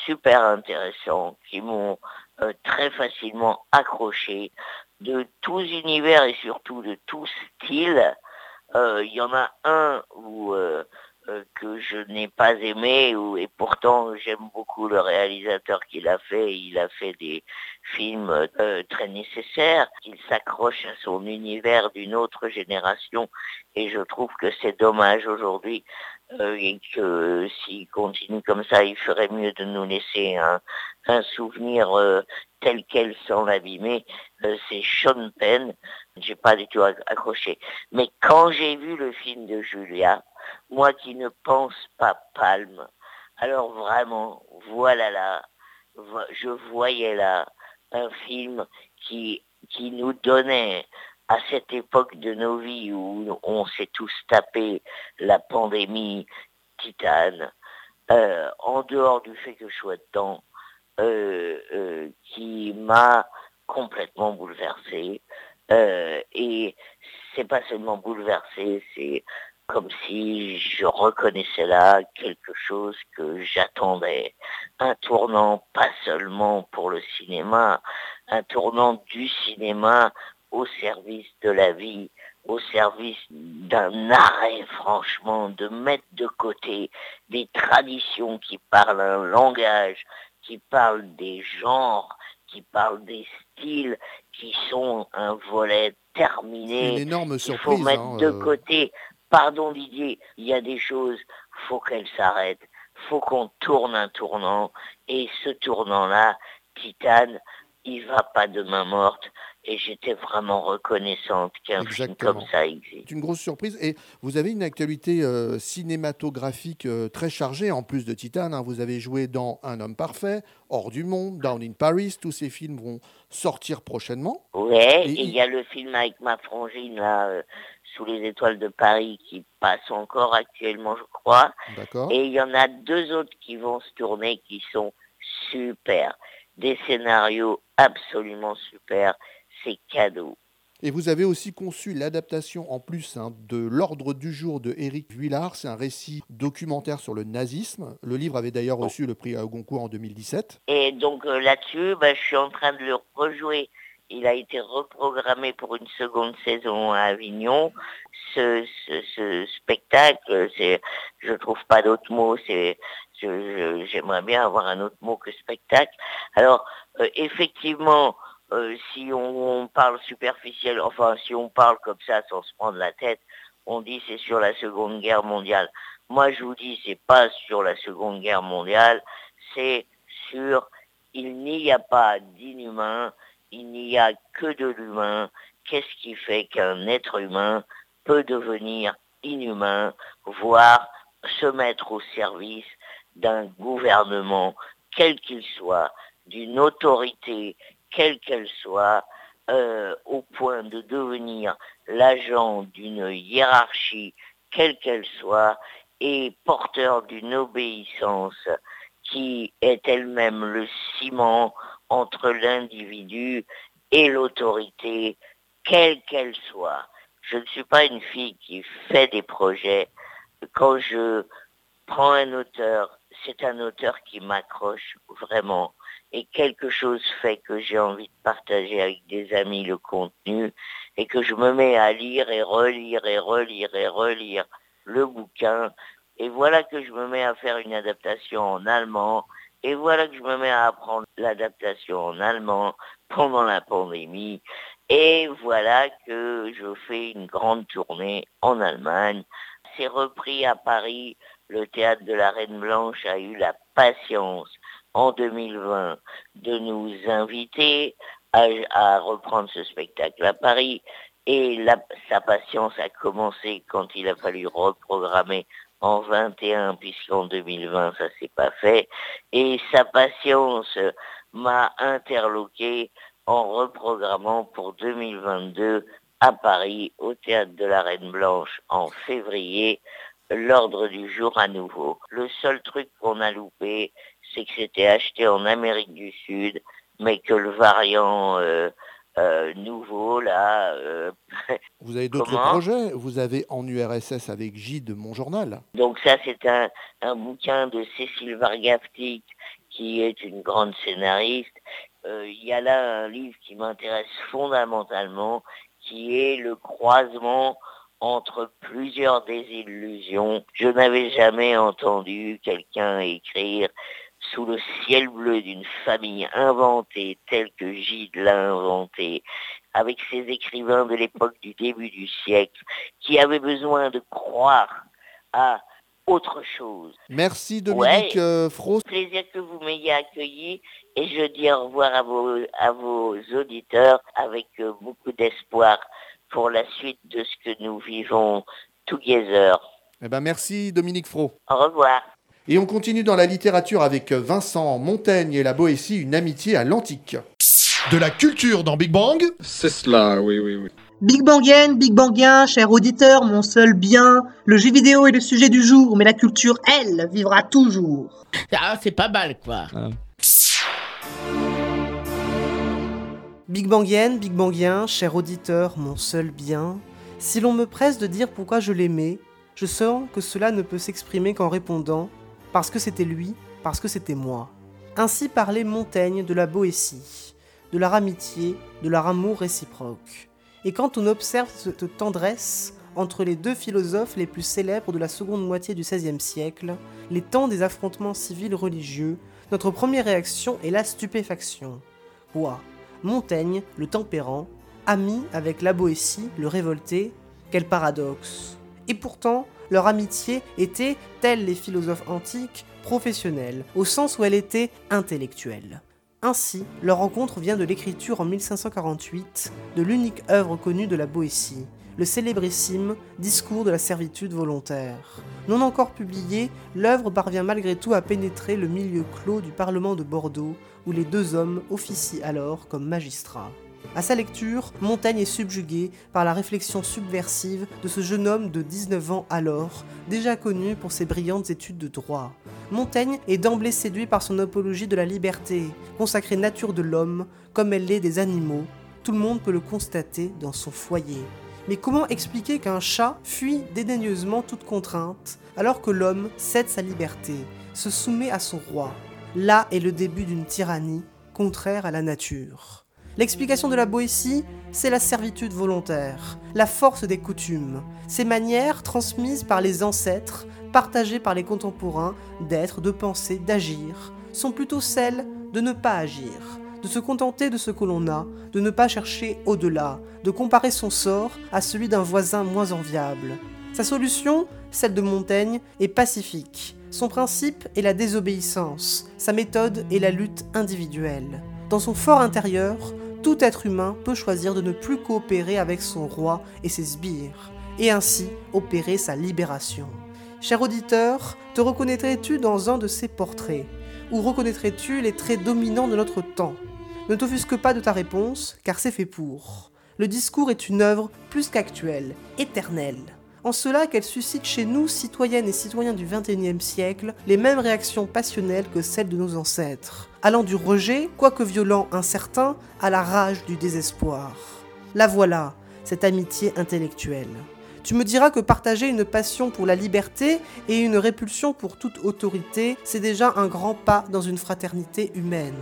super intéressants qui m'ont euh, très facilement accroché de tous univers et surtout de tous styles. Euh, Il y en a un où euh, que je n'ai pas aimé et pourtant j'aime beaucoup le réalisateur qui l'a fait. Il a fait des films euh, très nécessaires. Il s'accroche à son univers d'une autre génération et je trouve que c'est dommage aujourd'hui euh, et que s'il continue comme ça, il ferait mieux de nous laisser un, un souvenir euh, tel quel sans l'abîmer. Euh, c'est Sean Penn. J'ai pas du tout acc- accroché. Mais quand j'ai vu le film de Julia, moi qui ne pense pas Palme, alors vraiment, voilà là, je voyais là un film qui, qui nous donnait à cette époque de nos vies où on s'est tous tapé la pandémie titane, euh, en dehors du fait que je sois dedans, euh, euh, qui m'a complètement bouleversé. Et c'est pas seulement bouleversé, c'est comme si je reconnaissais là quelque chose que j'attendais. Un tournant pas seulement pour le cinéma, un tournant du cinéma au service de la vie, au service d'un arrêt, franchement, de mettre de côté des traditions qui parlent un langage, qui parlent des genres, qui parlent des styles, qui sont un volet terminé. Une énorme Il faut surprise, mettre hein, de euh. côté. Pardon Didier, il y a des choses, faut qu'elles s'arrêtent. Faut qu'on tourne un tournant. Et ce tournant-là, Titane, il va pas de main morte. Et j'étais vraiment reconnaissante qu'un film comme ça existe. C'est une grosse surprise. Et vous avez une actualité euh, cinématographique euh, très chargée, en plus de Titane. hein. Vous avez joué dans Un homme parfait, Hors du monde, Down in Paris. Tous ces films vont sortir prochainement. Ouais, Et et il y a le film avec ma frangine, là, euh, Sous les étoiles de Paris, qui passe encore actuellement, je crois. D'accord. Et il y en a deux autres qui vont se tourner qui sont super. Des scénarios absolument super. C'est cadeau. Et vous avez aussi conçu l'adaptation en plus hein, de L'Ordre du jour de Éric Vuillard. C'est un récit documentaire sur le nazisme. Le livre avait d'ailleurs reçu le prix à Goncourt en 2017. Et donc euh, là-dessus, bah, je suis en train de le rejouer. Il a été reprogrammé pour une seconde saison à Avignon. Ce, spectacle, c'est, je trouve pas d'autre mot. C'est, j'aimerais bien avoir un autre mot que spectacle. Alors, euh, effectivement, euh, si on, on parle superficiel, enfin, si on parle comme ça sans se prendre la tête, on dit c'est sur la Seconde Guerre mondiale. Moi, je vous dis, c'est pas sur la Seconde Guerre mondiale, c'est sur il n'y a pas d'inhumain, il n'y a que de l'humain. Qu'est-ce qui fait qu'un être humain peut devenir inhumain, voire se mettre au service d'un gouvernement, quel qu'il soit, d'une autorité, quelle qu'elle soit, euh, au point de devenir l'agent d'une hiérarchie, quelle qu'elle soit, et porteur d'une obéissance qui est elle-même le ciment entre l'individu et l'autorité, quelle qu'elle soit. Je ne suis pas une fille qui fait des projets. Quand je prends un auteur, c'est un auteur qui m'accroche vraiment. Et quelque chose fait que j'ai envie de partager avec des amis le contenu et que je me mets à lire et relire et relire et relire le bouquin. Et voilà que je me mets à faire une adaptation en allemand. Et voilà que je me mets à apprendre l'adaptation en allemand pendant la pandémie. Et voilà que je fais une grande tournée en Allemagne. C'est repris à Paris. Le théâtre de la Reine Blanche a eu la patience en 2020 de nous inviter à, reprendre ce spectacle à Paris. Et sa patience a commencé quand il a fallu reprogrammer en 21, puisqu'en 2020, ça s'est pas fait. Et sa patience m'a interloqué en reprogrammant pour 2022 à Paris, au théâtre de la Reine Blanche, en février, l'ordre du jour à nouveau. Le seul truc qu'on a loupé, c'est que c'était acheté en Amérique du Sud, mais que le variant euh, euh, nouveau, là, euh, [laughs] Vous avez d'autres projets? Vous avez En URSS avec J de mon journal. Donc ça, c'est un, un bouquin de Cécile Vargaptic, qui est une grande scénariste. Euh, Il y a là un livre qui m'intéresse fondamentalement, qui est le croisement entre plusieurs désillusions. Je n'avais jamais entendu quelqu'un écrire sous le ciel bleu d'une famille inventée telle que Gide l'a inventée, avec ces écrivains de l'époque du début du siècle, qui avaient besoin de croire à autre chose. Merci Dominique Ouais. euh, Fros. Plaisir que vous m'ayez accueilli et je dis au revoir à vos, à vos auditeurs avec euh, beaucoup d'espoir pour la suite de ce que nous vivons together. Eh ben, merci Dominique Fro. Au revoir. Et on continue dans la littérature avec Vincent Montaigne et la Boétie, une amitié à l'antique. De la culture dans Big Bang C'est cela, oui, oui, oui. Big Bangien, Big Bangien, cher auditeur, mon seul bien, le jeu vidéo est le sujet du jour, mais la culture, elle, vivra toujours. Ah, c'est pas mal, quoi. Big Bangien, Big Bangien, cher auditeur, mon seul bien, si l'on me presse de dire pourquoi je l'aimais, je sens que cela ne peut s'exprimer qu'en répondant parce que c'était lui, parce que c'était moi. Ainsi parlait Montaigne de la Boétie, de leur amitié, de leur amour réciproque. Et quand on observe cette tendresse entre les deux philosophes les plus célèbres de la seconde moitié du XVIe siècle, les temps des affrontements civils religieux, notre première réaction est la stupéfaction. Quoi Montaigne, le tempérant, ami avec la Boétie, le révolté, quel paradoxe. Et pourtant, leur amitié était, tels les philosophes antiques, professionnelle, au sens où elle était intellectuelle. Ainsi, leur rencontre vient de l'écriture en 1548 de l'unique œuvre connue de la Boétie, le célébrissime Discours de la servitude volontaire. Non encore publié, l'œuvre parvient malgré tout à pénétrer le milieu clos du Parlement de Bordeaux, où les deux hommes officient alors comme magistrats. À sa lecture, Montaigne est subjugué par la réflexion subversive de ce jeune homme de 19 ans alors, déjà connu pour ses brillantes études de droit. Montaigne est d'emblée séduit par son apologie de la liberté, consacrée nature de l'homme, comme elle l'est des animaux. Tout le monde peut le constater dans son foyer. Mais comment expliquer qu'un chat fuit dédaigneusement toute contrainte, alors que l'homme cède sa liberté, se soumet à son roi? Là est le début d'une tyrannie contraire à la nature. L'explication de la Boétie, c'est la servitude volontaire, la force des coutumes, ces manières transmises par les ancêtres, partagées par les contemporains, d'être, de penser, d'agir, sont plutôt celles de ne pas agir, de se contenter de ce que l'on a, de ne pas chercher au-delà, de comparer son sort à celui d'un voisin moins enviable. Sa solution, celle de Montaigne, est pacifique. Son principe est la désobéissance, sa méthode est la lutte individuelle. Dans son fort intérieur, tout être humain peut choisir de ne plus coopérer avec son roi et ses sbires, et ainsi opérer sa libération. Cher auditeur, te reconnaîtrais-tu dans un de ces portraits? Ou reconnaîtrais-tu les traits dominants de notre temps? Ne t'offusque pas de ta réponse, car c'est fait pour. Le discours est une œuvre plus qu'actuelle, éternelle. En cela qu'elle suscite chez nous, citoyennes et citoyens du XXIe siècle, les mêmes réactions passionnelles que celles de nos ancêtres, allant du rejet, quoique violent, incertain, à la rage du désespoir. La voilà, cette amitié intellectuelle. Tu me diras que partager une passion pour la liberté et une répulsion pour toute autorité, c'est déjà un grand pas dans une fraternité humaine.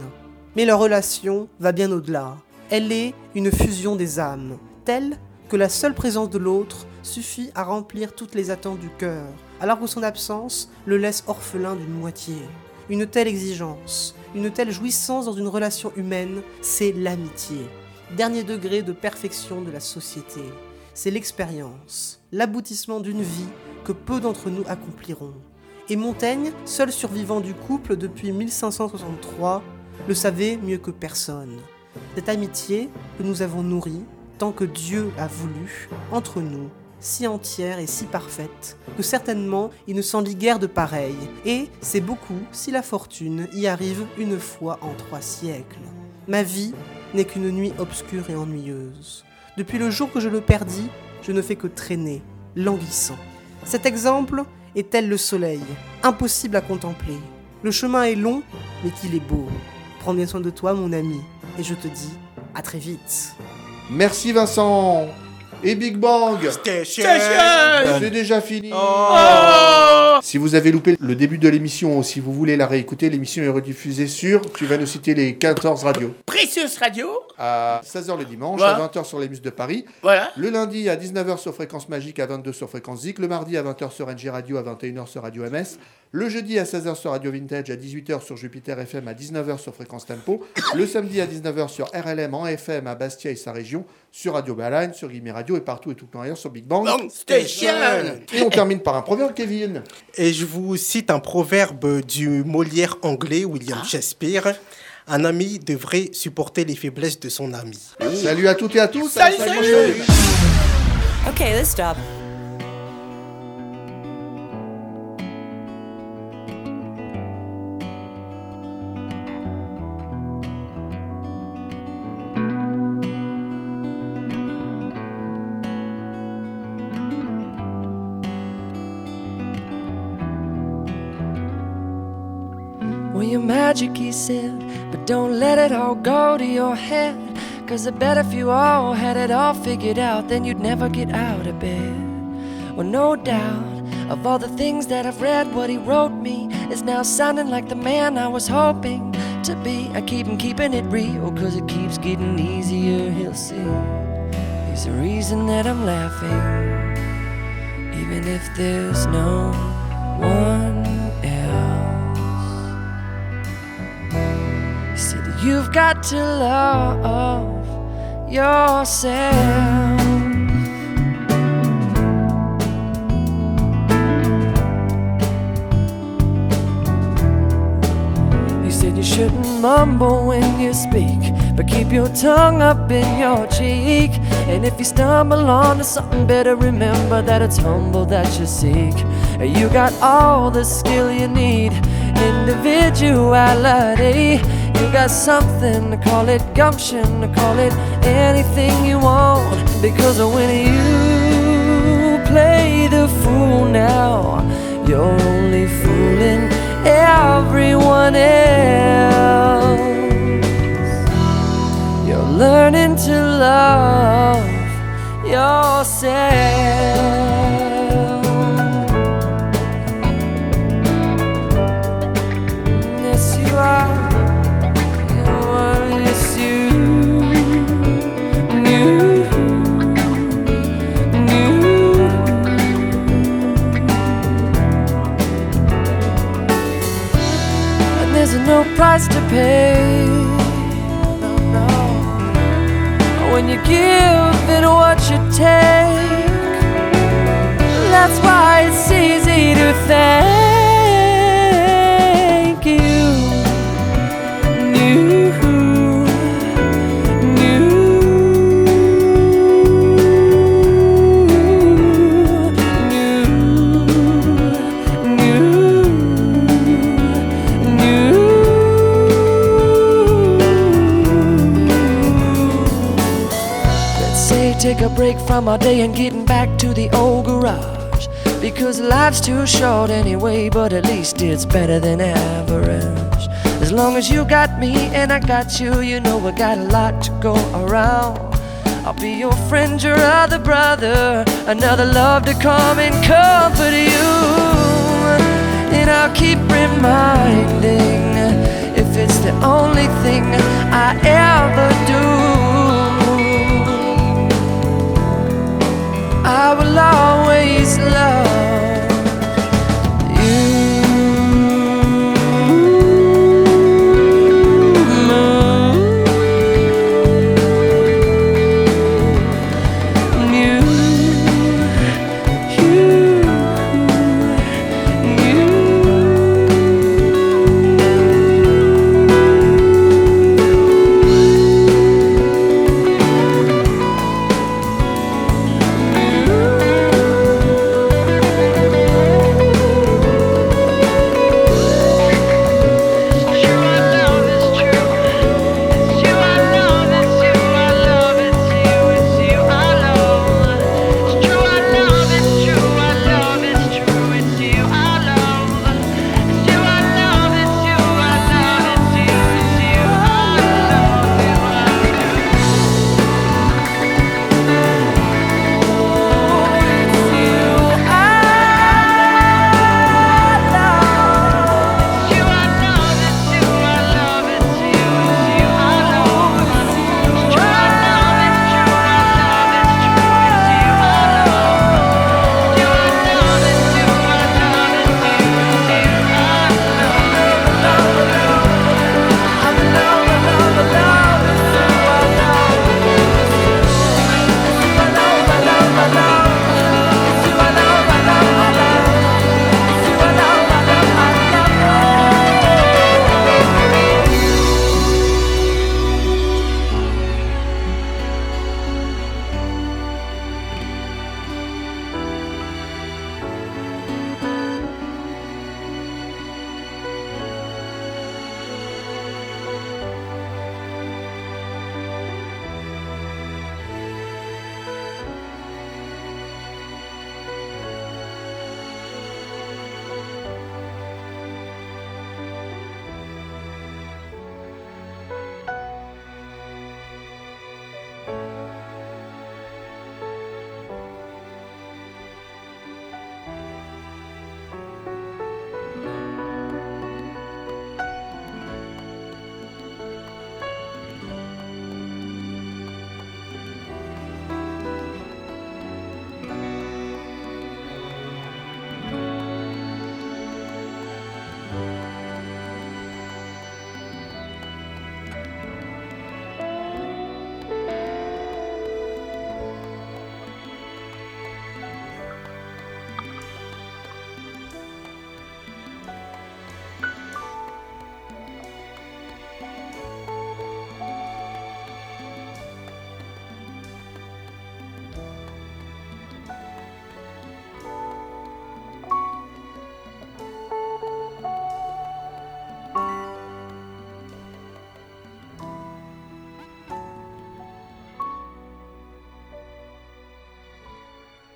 Mais leur relation va bien au-delà. Elle est une fusion des âmes, telle que la seule présence de l'autre suffit à remplir toutes les attentes du cœur, alors que son absence le laisse orphelin d'une moitié. Une telle exigence, une telle jouissance dans une relation humaine, c'est l'amitié. Dernier degré de perfection de la société. C'est l'expérience, l'aboutissement d'une vie que peu d'entre nous accompliront. Et Montaigne, seul survivant du couple depuis 1563, le savait mieux que personne. Cette amitié que nous avons nourrie, tant que Dieu a voulu, entre nous, si entière et si parfaite, que certainement il ne s'en lit guère de pareil, et c'est beaucoup si la fortune y arrive une fois en trois siècles. Ma vie n'est qu'une nuit obscure et ennuyeuse. Depuis le jour que je le perdis, je ne fais que traîner, languissant. Cet exemple est tel le soleil, impossible à contempler. Le chemin est long, mais qu'il est beau. Prends bien soin de toi, mon ami, et je te dis à très vite. Merci Vincent et Big Bang Station. C'est déjà fini Oh. Si vous avez loupé le début de l'émission ou si vous voulez la réécouter, l'émission est rediffusée sur, tu vas nous citer les 14 radios. Précieuse radio. À 16h le dimanche, Voilà. à 20h sur les Mus de Paris. Voilà. Le lundi à 19h sur Fréquence Magique, à 22h sur Fréquence Zik. Le mardi à 20h sur NG Radio, à 21h sur Radio MS. Le jeudi à 16h sur Radio Vintage, à 18h sur Jupiter FM, à 19h sur Fréquence Tempo. Le samedi à 19h sur RLM en FM à Bastia et sa région, sur Radio Baline, sur Guillemets Radio et partout et tout le temps ailleurs sur Big Bang. Station. Et on termine par un proverbe, Kevin. Et je vous cite un proverbe du Molière anglais, William Shakespeare. Un ami devrait supporter les faiblesses de son ami. Salut à toutes et à tous. Salut, semaine salut. prochaine. Okay, let's stop. Magic, he said, but don't let it all go to your head. Cause I bet if you all had it all figured out, then you'd never get out of bed. Well, no doubt, of all the things that I've read, what he wrote me is now sounding like the man I was hoping to be. I keep him keeping it real, cause it keeps getting easier, he'll see. He's the reason that I'm laughing, even if there's no one You've got to love yourself. He said, You shouldn't mumble when you speak, but keep your tongue up in your cheek. And if you stumble onto something, better remember that it's humble that you seek. You got all the skill you need, individuality. You got something to call it gumption, to call it anything you want. Because when you play the fool now, you're only fooling everyone else. You're learning to love yourself. No price to pay. No, no. When you give and what you take, that's why it's easy to thank take a break from our day and getting back to the old garage. Because life's too short anyway, but at least it's better than average. As long as you got me and I got you, you know we got a lot to go around. I'll be your friend, your other brother, another love to come and comfort you. And I'll keep reminding if it's the only thing I ever do. I will always love.